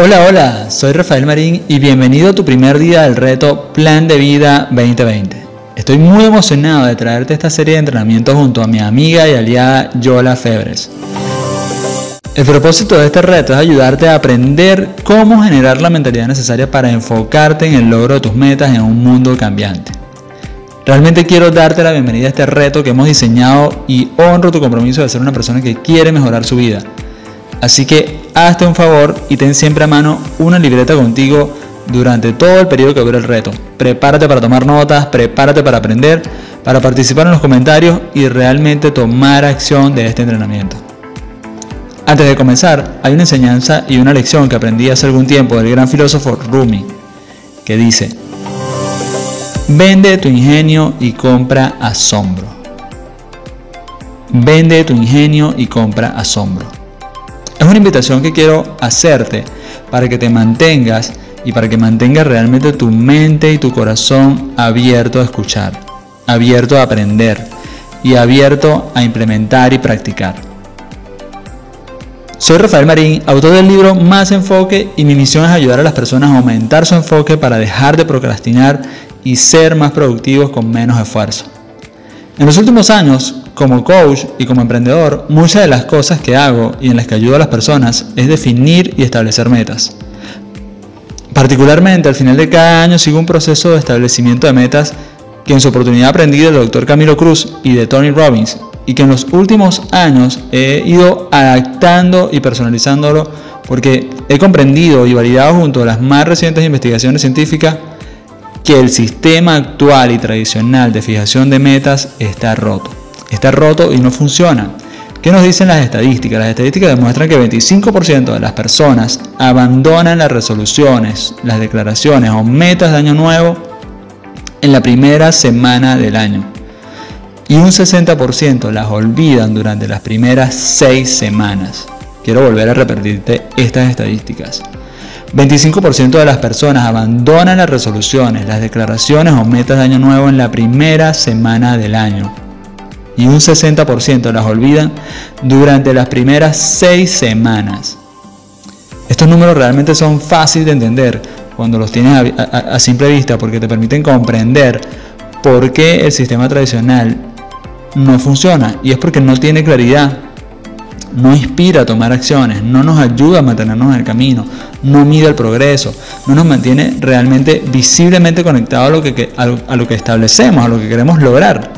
Hola, hola, soy Rafael Marín y bienvenido a tu primer día del reto Plan de Vida 2020. Estoy muy emocionado de traerte esta serie de entrenamientos junto a mi amiga y aliada Yola Febres. El propósito de este reto es ayudarte a aprender cómo generar la mentalidad necesaria para enfocarte en el logro de tus metas en un mundo cambiante. Realmente quiero darte la bienvenida a este reto que hemos diseñado y honro tu compromiso de ser una persona que quiere mejorar su vida. Así que hazte un favor y ten siempre a mano una libreta contigo durante todo el periodo que dure el reto. Prepárate para tomar notas, prepárate para aprender, para participar en los comentarios y realmente tomar acción de este entrenamiento. Antes de comenzar, hay una enseñanza y una lección que aprendí hace algún tiempo del gran filósofo Rumi, que dice, vende tu ingenio y compra asombro. Vende tu ingenio y compra asombro. Es una invitación que quiero hacerte para que te mantengas y para que mantengas realmente tu mente y tu corazón abierto a escuchar, abierto a aprender y abierto a implementar y practicar. Soy Rafael Marín, autor del libro Más Enfoque y mi misión es ayudar a las personas a aumentar su enfoque para dejar de procrastinar y ser más productivos con menos esfuerzo. En los últimos años, como coach y como emprendedor, muchas de las cosas que hago y en las que ayudo a las personas es definir y establecer metas. Particularmente al final de cada año sigo un proceso de establecimiento de metas que en su oportunidad aprendí del doctor Camilo Cruz y de Tony Robbins y que en los últimos años he ido adaptando y personalizándolo porque he comprendido y validado junto a las más recientes investigaciones científicas que el sistema actual y tradicional de fijación de metas está roto está roto y no funciona. ¿Qué nos dicen las estadísticas? Las estadísticas demuestran que 25% de las personas abandonan las resoluciones, las declaraciones o metas de año nuevo en la primera semana del año. Y un 60% las olvidan durante las primeras 6 semanas. Quiero volver a repetirte estas estadísticas. 25% de las personas abandonan las resoluciones, las declaraciones o metas de año nuevo en la primera semana del año y un 60% las olvidan durante las primeras 6 semanas. Estos números realmente son fáciles de entender cuando los tienes a, simple vista porque te permiten comprender por qué el sistema tradicional no funciona y es porque no tiene claridad, no inspira a tomar acciones, no nos ayuda a mantenernos en el camino, no mide el progreso, no nos mantiene realmente visiblemente conectados a a lo que establecemos, a lo que queremos lograr.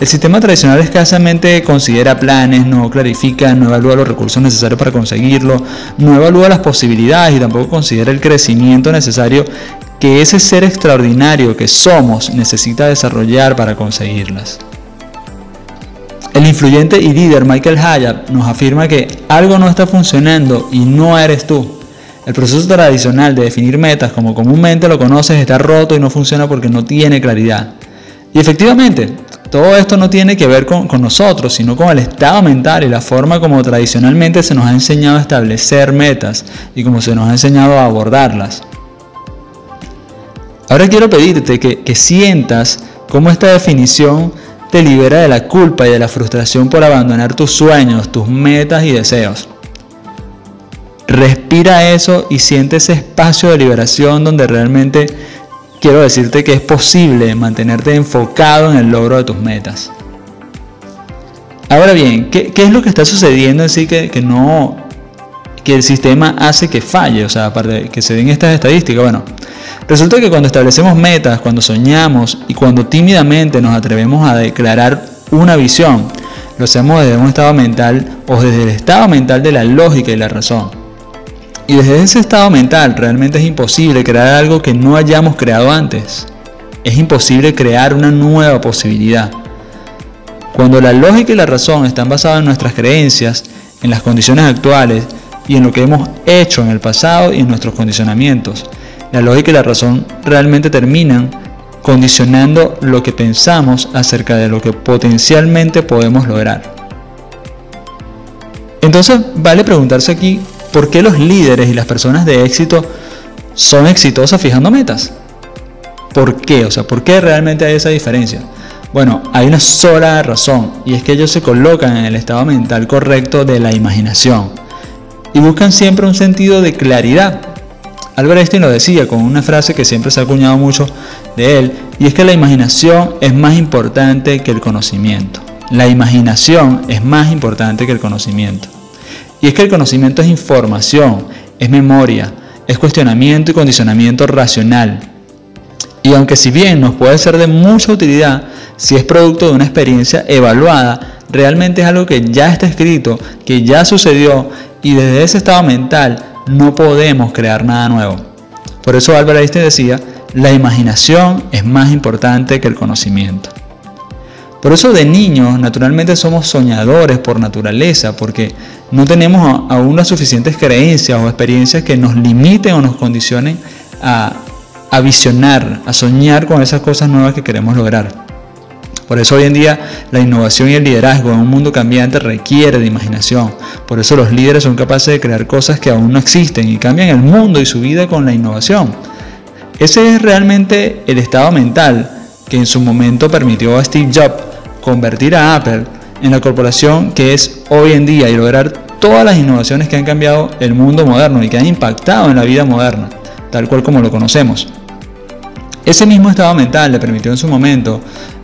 El sistema tradicional escasamente considera planes, no clarifica, no evalúa los recursos necesarios para conseguirlo, no evalúa las posibilidades y tampoco considera el crecimiento necesario que ese ser extraordinario que somos necesita desarrollar para conseguirlas. El influyente y líder Michael Hyatt nos afirma que algo no está funcionando y no eres tú. El proceso tradicional de definir metas, como comúnmente lo conoces, está roto y no funciona porque no tiene claridad. Y efectivamente, todo esto no tiene que ver con, nosotros, sino con el estado mental y la forma como tradicionalmente se nos ha enseñado a establecer metas y como se nos ha enseñado a abordarlas. Ahora quiero pedirte que, que sientas cómo esta definición te libera de la culpa y de la frustración por abandonar tus sueños, tus metas y deseos. Respira eso y siente ese espacio de liberación donde realmente quiero decirte que es posible mantenerte enfocado en el logro de tus metas. Ahora bien, ¿qué, es lo que está sucediendo en sí que, que, no, que el sistema hace que falle? O sea, aparte de que se den estas estadísticas, bueno, resulta que cuando establecemos metas, cuando soñamos y cuando tímidamente nos atrevemos a declarar una visión, lo hacemos desde un estado mental o desde el estado mental de la lógica y la razón. Y desde ese estado mental realmente es imposible crear algo que no hayamos creado antes. Es imposible crear una nueva posibilidad. Cuando la lógica y la razón están basadas en nuestras creencias, en las condiciones actuales y en lo que hemos hecho en el pasado y en nuestros condicionamientos, la lógica y la razón realmente terminan condicionando lo que pensamos acerca de lo que potencialmente podemos lograr. Entonces vale preguntarse aquí ¿Por qué los líderes y las personas de éxito son exitosas fijando metas? ¿Por qué? O sea, ¿por qué realmente hay esa diferencia? Bueno, hay una sola razón y es que ellos se colocan en el estado mental correcto de la imaginación y buscan siempre un sentido de claridad Albert Einstein lo decía con una frase que siempre se ha acuñado mucho de él, y es que la imaginación es más importante que el conocimiento. La imaginación es más importante que el conocimiento. Y es que el conocimiento es información, es memoria, es cuestionamiento y condicionamiento racional. Y aunque si bien nos puede ser de mucha utilidad, si es producto de una experiencia evaluada, realmente es algo que ya está escrito, que ya sucedió y desde ese estado mental no podemos crear nada nuevo. Por eso Albert Einstein decía, la imaginación es más importante que el conocimiento. Por eso de niños naturalmente somos soñadores por naturaleza, porque no tenemos aún las suficientes creencias o experiencias que nos limiten o nos condicionen a, a visionar, a soñar con esas cosas nuevas que queremos lograr. Por eso hoy en día la innovación y el liderazgo en un mundo cambiante requiere de imaginación. Por eso los líderes son capaces de crear cosas que aún no existen y cambian el mundo y su vida con la innovación. Ese es realmente el estado mental que en su momento permitió a Steve Jobs convertir a Apple en la corporación que es hoy en día y lograr todas las innovaciones que han cambiado el mundo moderno y que han impactado en la vida moderna, tal cual como lo conocemos. Ese mismo estado mental le permitió en su momento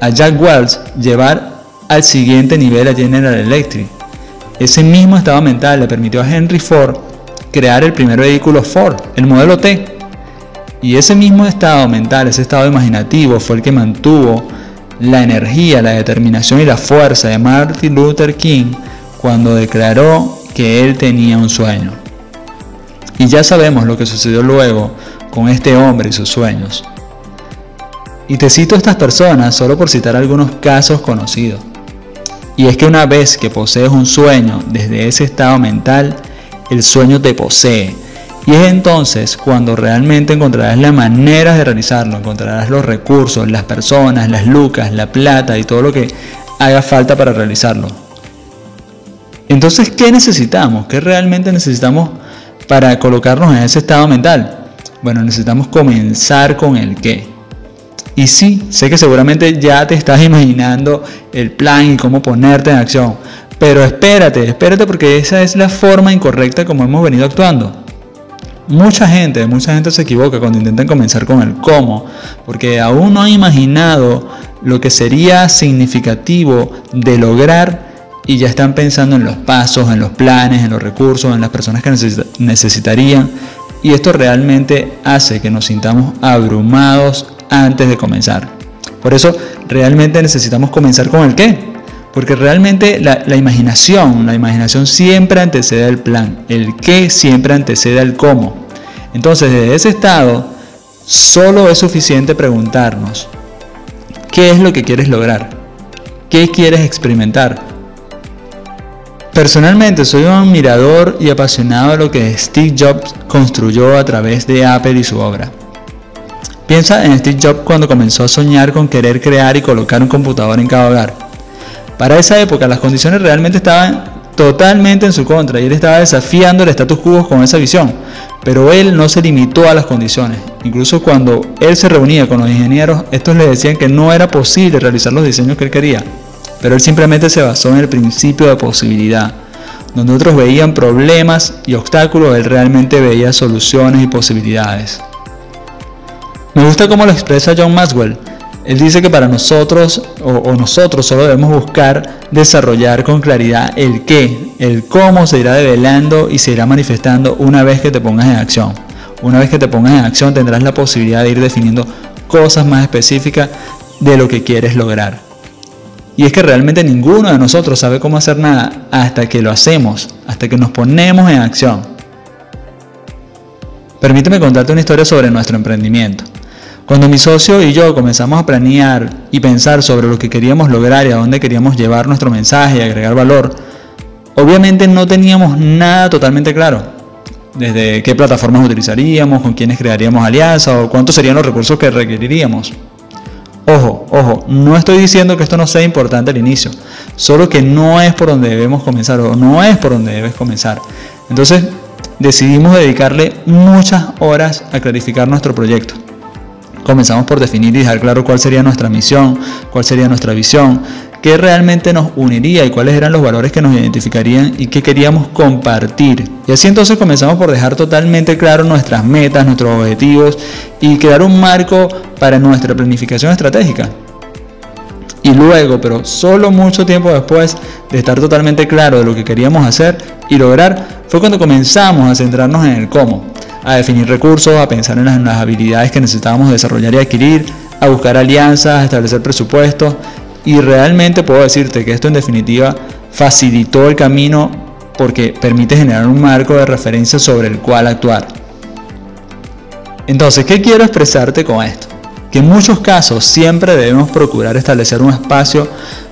a Jack Welch llevar al siguiente nivel a General Electric. Ese mismo estado mental le permitió a Henry Ford crear el primer vehículo Ford, el modelo T. Y ese mismo estado mental, ese estado imaginativo fue el que mantuvo la energía, la determinación y la fuerza de Martin Luther King cuando declaró que él tenía un sueño. Y ya sabemos lo que sucedió luego con este hombre y sus sueños. Y te cito a estas personas solo por citar algunos casos conocidos. Y es que una vez que posees un sueño desde ese estado mental, el sueño te posee. Y es entonces cuando realmente encontrarás la manera de realizarlo, encontrarás los recursos, las personas, las lucas, la plata y todo lo que haga falta para realizarlo. Entonces, ¿qué necesitamos? ¿Qué realmente necesitamos para colocarnos en ese estado mental? Bueno, necesitamos comenzar con el qué. Y sí, sé que seguramente ya te estás imaginando el plan y cómo ponerte en acción. Pero espérate, espérate porque esa es la forma incorrecta como hemos venido actuando. Mucha gente, mucha gente se equivoca cuando intentan comenzar con el cómo, porque aún no han imaginado lo que sería significativo de lograr y ya están pensando en los pasos, en los planes, en los recursos, en las personas que necesitarían. Y esto realmente hace que nos sintamos abrumados antes de comenzar. Por eso realmente necesitamos comenzar con el qué. Porque realmente la, imaginación, la imaginación siempre antecede al plan. El qué siempre antecede al cómo. Entonces desde ese estado solo es suficiente preguntarnos, ¿qué es lo que quieres lograr? ¿Qué quieres experimentar? Personalmente soy un admirador y apasionado de lo que Steve Jobs construyó a través de Apple y su obra. Piensa en Steve Jobs cuando comenzó a soñar con querer crear y colocar un computador en cada hogar. Para esa época las condiciones realmente estaban totalmente en su contra y él estaba desafiando el status quo con esa visión. Pero él no se limitó a las condiciones. Incluso cuando él se reunía con los ingenieros, estos le decían que no era posible realizar los diseños que él quería. Pero él simplemente se basó en el principio de posibilidad. Donde otros veían problemas y obstáculos, él realmente veía soluciones y posibilidades. Me gusta cómo lo expresa John Maxwell. Él dice que para nosotros o, nosotros solo debemos buscar desarrollar con claridad el qué, el cómo se irá develando y se irá manifestando una vez que te pongas en acción. Una vez que te pongas en acción tendrás la posibilidad de ir definiendo cosas más específicas de lo que quieres lograr. Y es que realmente ninguno de nosotros sabe cómo hacer nada hasta que lo hacemos, hasta que nos ponemos en acción. Permíteme contarte una historia sobre nuestro emprendimiento. Cuando mi socio y yo comenzamos a planear y pensar sobre lo que queríamos lograr y a dónde queríamos llevar nuestro mensaje y agregar valor, obviamente no teníamos nada totalmente claro. Desde qué plataformas utilizaríamos, con quiénes crearíamos alianzas o cuántos serían los recursos que requeriríamos. Ojo, ojo, no estoy diciendo que esto no sea importante al inicio, solo que no es por donde debemos comenzar o no es por donde debes comenzar. Entonces decidimos dedicarle muchas horas a clarificar nuestro proyecto comenzamos por definir y dejar claro cuál sería nuestra misión, cuál sería nuestra visión, qué realmente nos uniría y cuáles eran los valores que nos identificarían y qué queríamos compartir. Y así entonces comenzamos por dejar totalmente claro nuestras metas, nuestros objetivos y crear un marco para nuestra planificación estratégica. Y luego, pero solo mucho tiempo después de estar totalmente claro de lo que queríamos hacer y lograr, fue cuando comenzamos a centrarnos en el cómo, a definir recursos, a pensar en las, habilidades que necesitábamos desarrollar y adquirir, a buscar alianzas, a establecer presupuestos. Y realmente puedo decirte que esto en definitiva facilitó el camino porque permite generar un marco de referencia sobre el cual actuar. Entonces, ¿qué quiero expresarte con esto? que en muchos casos siempre debemos procurar establecer un espacio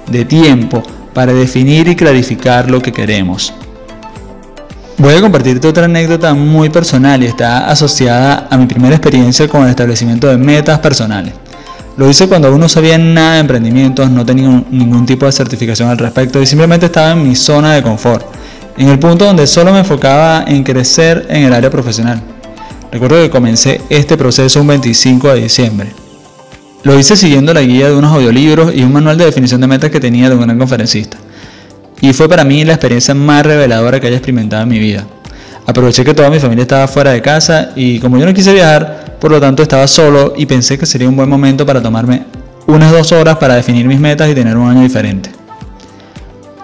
de tiempo para definir y clarificar lo que queremos. Voy a compartirte otra anécdota muy personal y está asociada a mi primera experiencia con el establecimiento de metas personales. Lo hice cuando aún no sabía nada de emprendimientos, no tenía ningún tipo de certificación al respecto y simplemente estaba en mi zona de confort, en el punto donde solo me enfocaba en crecer en el área profesional. Recuerdo que comencé este proceso un 25 de diciembre. Lo hice siguiendo la guía de unos audiolibros y un manual de definición de metas que tenía de un gran conferencista. Y fue para mí la experiencia más reveladora que haya experimentado en mi vida. Aproveché que toda mi familia estaba fuera de casa y como yo no quise viajar, por lo tanto estaba solo y pensé que sería un buen momento para tomarme unas dos horas para definir mis metas y tener un año diferente.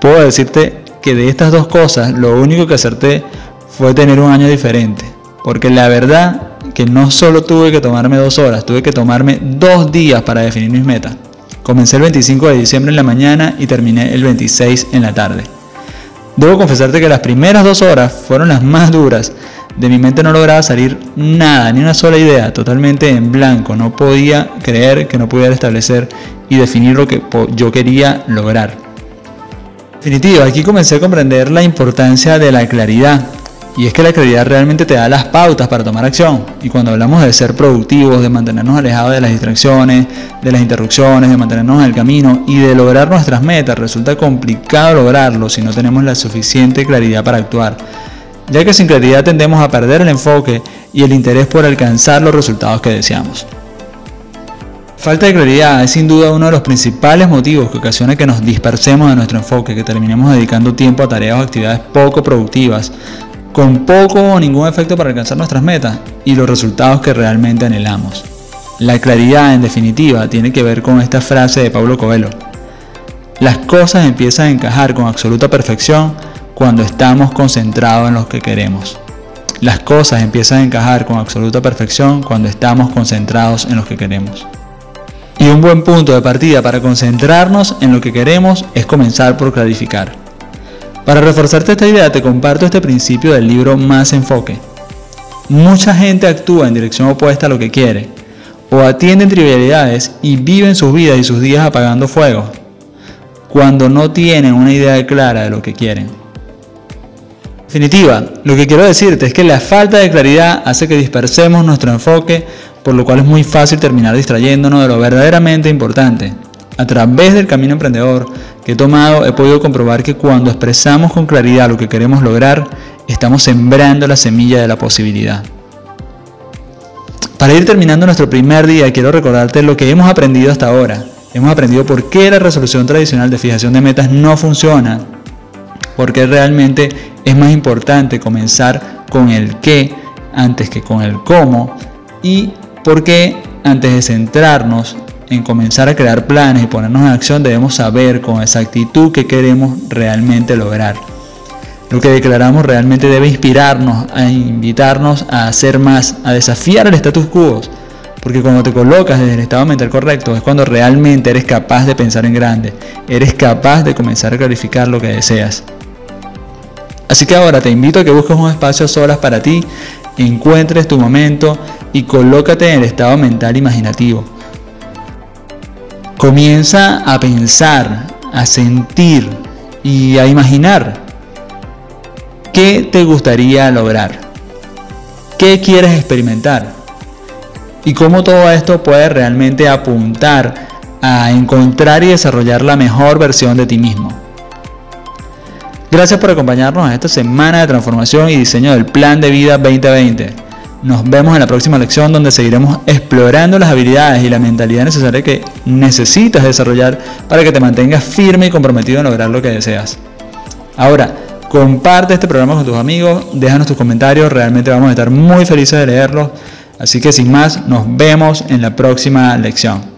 Puedo decirte que de estas dos cosas lo único que acerté fue tener un año diferente, porque la verdad que no solo tuve que tomarme dos horas, tuve que tomarme dos días para definir mis metas. Comencé el 25 de diciembre en la mañana y terminé el 26 en la tarde. Debo confesarte que las primeras dos horas fueron las más duras. De mi mente no lograba salir nada, ni una sola idea, totalmente en blanco. No podía creer que no pudiera establecer y definir lo que yo quería lograr. En definitiva, aquí comencé a comprender la importancia de la claridad, y es que la claridad realmente te da las pautas para tomar acción. Y cuando hablamos de ser productivos, de mantenernos alejados de las distracciones, de las interrupciones, de mantenernos en el camino y de lograr nuestras metas, resulta complicado lograrlo si no tenemos la suficiente claridad para actuar. Ya que sin claridad tendemos a perder el enfoque y el interés por alcanzar los resultados que deseamos. Falta de claridad es sin duda uno de los principales motivos que ocasiona que nos dispersemos de nuestro enfoque, que terminemos dedicando tiempo a tareas o actividades poco productivas, con poco o ningún efecto para alcanzar nuestras metas y los resultados que realmente anhelamos. La claridad, en definitiva, tiene que ver con esta frase de Pablo Coelho. Las cosas empiezan a encajar con absoluta perfección cuando estamos concentrados en lo que queremos. Las cosas empiezan a encajar con absoluta perfección cuando estamos concentrados en lo que queremos. Y un buen punto de partida para concentrarnos en lo que queremos es comenzar por clarificar. Para reforzarte esta idea te comparto este principio del libro Más Enfoque. Mucha gente actúa en dirección opuesta a lo que quiere, o atienden trivialidades y viven sus vidas y sus días apagando fuego, cuando no tienen una idea clara de lo que quieren. En definitiva, lo que quiero decirte es que la falta de claridad hace que dispersemos nuestro enfoque, por lo cual es muy fácil terminar distrayéndonos de lo verdaderamente importante. A través del camino emprendedor, que he tomado he podido comprobar que cuando expresamos con claridad lo que queremos lograr, estamos sembrando la semilla de la posibilidad. Para ir terminando nuestro primer día, quiero recordarte lo que hemos aprendido hasta ahora. Hemos aprendido por qué la resolución tradicional de fijación de metas no funciona, por qué realmente es más importante comenzar con el qué antes que con el cómo y por qué antes de centrarnos en comenzar a crear planes y ponernos en acción, debemos saber con exactitud qué queremos realmente lograr. Lo que declaramos realmente debe inspirarnos, a invitarnos a hacer más, a desafiar el status quo. Porque cuando te colocas desde el estado mental correcto es cuando realmente eres capaz de pensar en grande, eres capaz de comenzar a clarificar lo que deseas. Así que ahora te invito a que busques un espacio a solas para ti, encuentres tu momento y colócate en el estado mental imaginativo Comienza a pensar, a sentir y a imaginar qué te gustaría lograr, qué quieres experimentar y cómo todo esto puede realmente apuntar a encontrar y desarrollar la mejor versión de ti mismo. Gracias por acompañarnos en esta semana de transformación y diseño del Plan de Vida 2020. Nos vemos en la próxima lección donde seguiremos explorando las habilidades y la mentalidad necesaria que necesitas desarrollar para que te mantengas firme y comprometido en lograr lo que deseas. Ahora, comparte este programa con tus amigos, déjanos tus comentarios, realmente vamos a estar muy felices de leerlos. Así que sin más, nos vemos en la próxima lección.